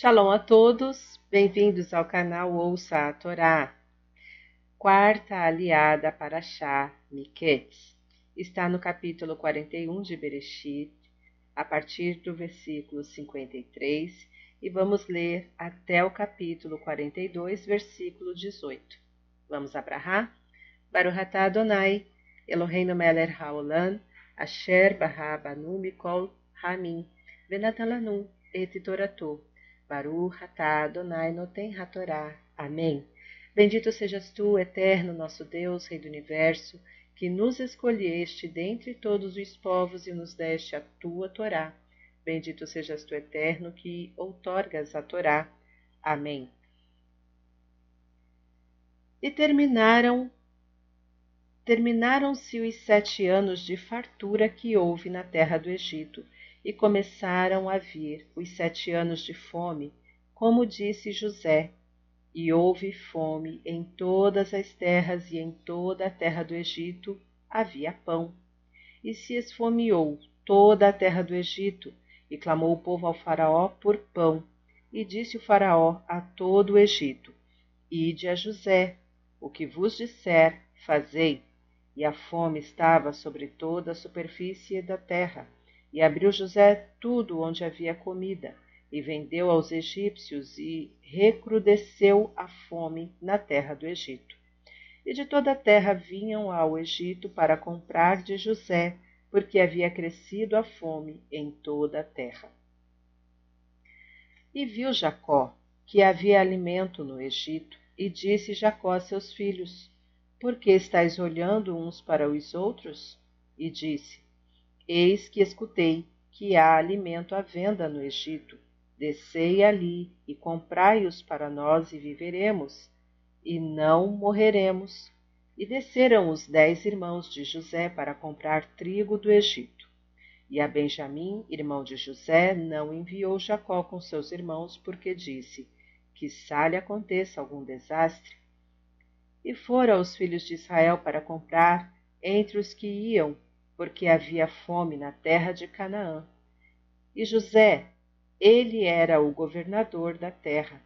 Shalom a todos, bem-vindos ao canal Ouça a Torá. Quarta aliada para Shah Miketz. Está no capítulo 41 de Bereshit, a partir do versículo 53, e vamos ler até o capítulo 42, versículo 18. Vamos abrahar? Baruch atah Adonai, Eloheinu melech haolam, asher barra banu mikol hamim, venatan et toratu Baruch atah Adonai noten hatorá. Amém. Bendito sejas tu, eterno nosso Deus, Rei do Universo, que nos escolheste dentre todos os povos e nos deste a tua Torá. Bendito sejas tu, eterno, que outorgas a Torá. Amém. E terminaram terminaram-se os sete anos de fartura que houve na terra do Egito, e começaram a vir os sete anos de fome, como disse José. E houve fome em todas as terras e em toda a terra do Egito havia pão. E se esfomeou toda a terra do Egito, e clamou o povo ao Faraó por pão. E disse o Faraó a todo o Egito: Ide a José, o que vos disser, fazei. E a fome estava sobre toda a superfície da terra e abriu José tudo onde havia comida, e vendeu aos egípcios, e recrudesceu a fome na terra do Egito. E de toda a terra vinham ao Egito para comprar de José, porque havia crescido a fome em toda a terra. E viu Jacó que havia alimento no Egito, e disse Jacó a seus filhos: Por que estáis olhando uns para os outros? E disse: Eis que escutei que há alimento à venda no Egito. Descei ali e comprai-os para nós e viveremos, e não morreremos. E desceram os dez irmãos de José para comprar trigo do Egito. E a Benjamim, irmão de José, não enviou Jacó com seus irmãos, porque disse: Que lhe aconteça algum desastre. E foram os filhos de Israel para comprar entre os que iam porque havia fome na terra de Canaã. E José, ele era o governador da terra.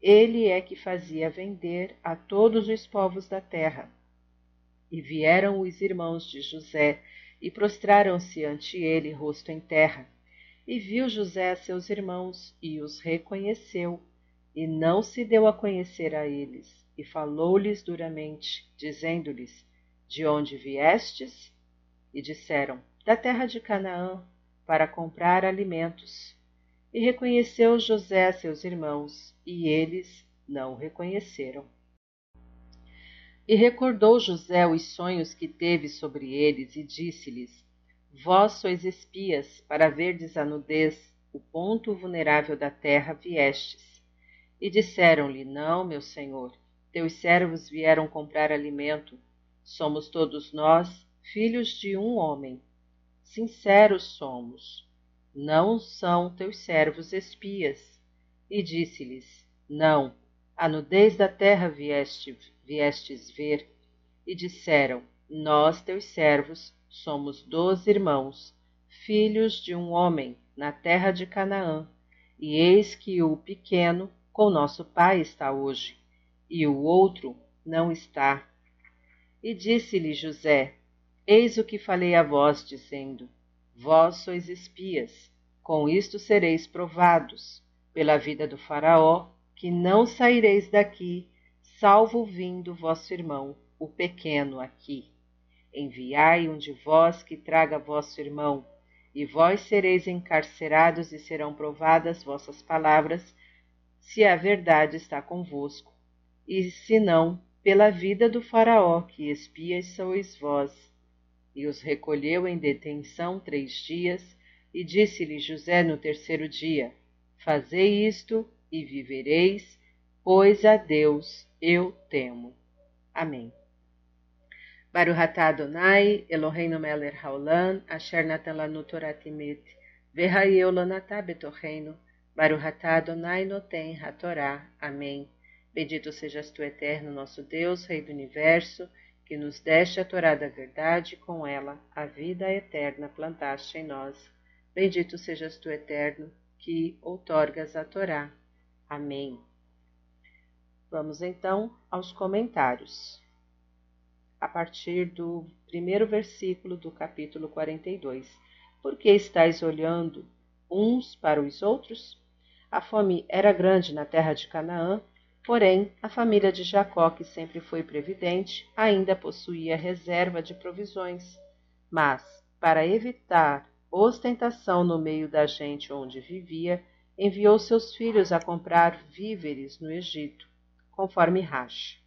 Ele é que fazia vender a todos os povos da terra. E vieram os irmãos de José e prostraram-se ante ele, rosto em terra. E viu José a seus irmãos e os reconheceu, e não se deu a conhecer a eles, e falou-lhes duramente, dizendo-lhes: De onde viestes? E disseram: Da terra de Canaã, para comprar alimentos. E reconheceu José a seus irmãos, e eles não o reconheceram. E recordou José os sonhos que teve sobre eles, e disse-lhes: Vós sois espias, para verdes a nudez, o ponto vulnerável da terra viestes. E disseram-lhe: Não, meu senhor, teus servos vieram comprar alimento. Somos todos nós filhos de um homem. Sinceros somos. Não são teus servos espias. E disse-lhes: Não, a nudez da terra vieste, viestes ver. E disseram: Nós, teus servos, somos doze irmãos, filhos de um homem, na terra de Canaã. E eis que o pequeno com nosso pai está hoje, e o outro não está. E disse-lhe José: Eis o que falei a vós, dizendo: Vós sois espias, com isto sereis provados, pela vida do Faraó, que não saireis daqui, salvo vindo vosso irmão, o pequeno, aqui. Enviai um de vós que traga vosso irmão, e vós sereis encarcerados e serão provadas vossas palavras, se a verdade está convosco, e se não, pela vida do Faraó, que espias sois vós e os recolheu em detenção três dias, e disse-lhe José no terceiro dia: Fazei isto e vivereis, pois a Deus eu temo. Amém. Baruch atah Adonai, Eloheinu melech haolam, asher natan lanu Torah emet, v'hayeu lanatah betorreino, Baruch atah Adonai noten hatorá. Amém. Bendito sejas tu, eterno nosso Deus, Rei do Universo, que nos deste a Torá da verdade, com ela a vida eterna plantaste em nós. Bendito sejas tu, eterno, que outorgas a Torá. Amém. Vamos então aos comentários. A partir do primeiro versículo do capítulo 42. Por que estáis olhando uns para os outros? A fome era grande na terra de Canaã, porém a família de Jacó, que sempre foi previdente, ainda possuía reserva de provisões. Mas, para evitar ostentação no meio da gente onde vivia, enviou seus filhos a comprar víveres no Egito conforme Rashi.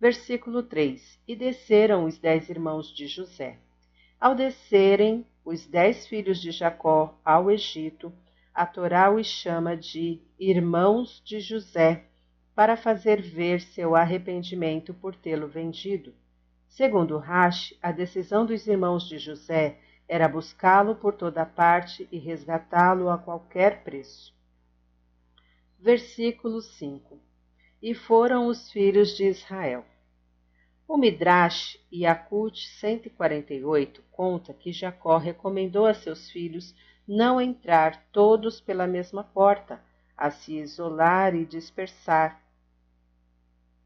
Versículo 3: E desceram os dez irmãos de José. Ao descerem os dez filhos de Jacó ao Egito, a Torá os chama de irmãos de José, para fazer ver seu arrependimento por tê-lo vendido. Segundo Rashi, a decisão dos irmãos de José era buscá-lo por toda parte e resgatá-lo a qualquer preço. Versículo 5 e foram os filhos de Israel. O Midrash Yakut 148 conta que Jacó recomendou a seus filhos não entrar todos pela mesma porta, a se isolar e dispersar,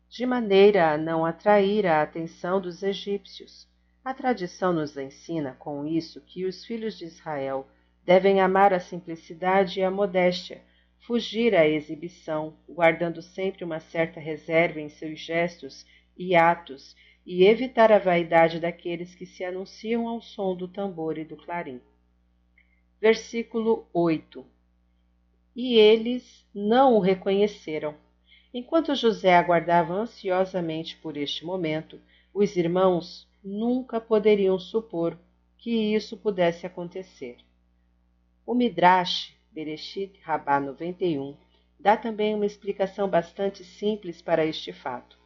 de maneira a não atrair a atenção dos egípcios. A tradição nos ensina com isso que os filhos de Israel devem amar a simplicidade e a modéstia, fugir à exibição, guardando sempre uma certa reserva em seus gestos e atos, e evitar a vaidade daqueles que se anunciam ao som do tambor e do clarim. Versículo 8 E eles não o reconheceram. Enquanto José aguardava ansiosamente por este momento, os irmãos nunca poderiam supor que isso pudesse acontecer. O Midrash Bereshit Rabá 91, dá também uma explicação bastante simples para este fato.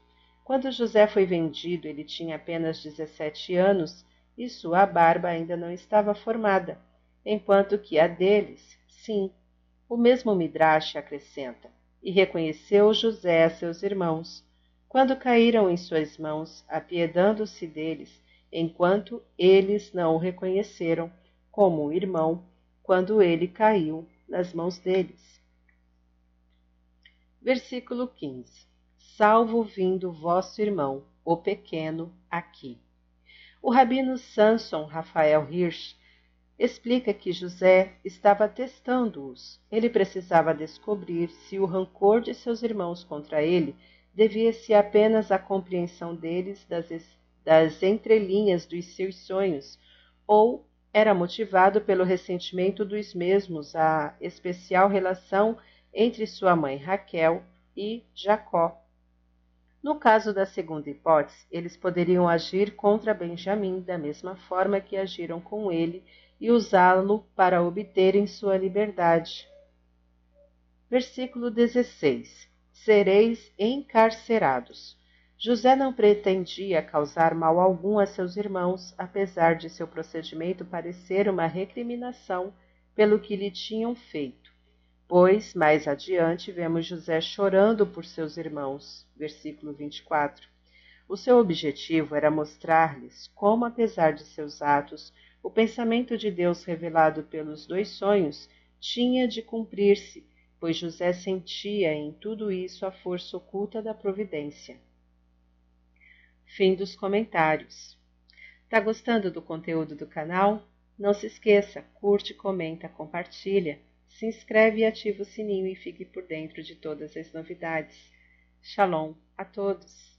Quando José foi vendido, ele tinha apenas 17 anos e sua barba ainda não estava formada, enquanto que a deles, sim. O mesmo Midrash acrescenta: E reconheceu José a seus irmãos, quando caíram em suas mãos, apiedando-se deles, enquanto eles não o reconheceram como irmão, quando ele caiu nas mãos deles. Versículo 15: Salvo vindo vosso irmão, o pequeno, aqui. O rabino Samson Rafael Hirsch explica que José estava testando-os. Ele precisava descobrir se o rancor de seus irmãos contra ele devia-se apenas à compreensão deles das, das entrelinhas dos seus sonhos ou era motivado pelo ressentimento dos mesmos à especial relação entre sua mãe Raquel e Jacó. No caso da segunda hipótese, eles poderiam agir contra Benjamim da mesma forma que agiram com ele e usá-lo para obterem sua liberdade. Versículo 16: Sereis encarcerados. José não pretendia causar mal algum a seus irmãos, apesar de seu procedimento parecer uma recriminação pelo que lhe tinham feito. Pois, mais adiante, vemos José chorando por seus irmãos. Versículo 24. O seu objetivo era mostrar-lhes como, apesar de seus atos, o pensamento de Deus revelado pelos dois sonhos tinha de cumprir-se, pois José sentia em tudo isso a força oculta da providência. Fim dos comentários. Tá gostando do conteúdo do canal? Não se esqueça, curte, comenta, compartilha, se inscreve e ativa o sininho e fique por dentro de todas as novidades. Shalom a todos!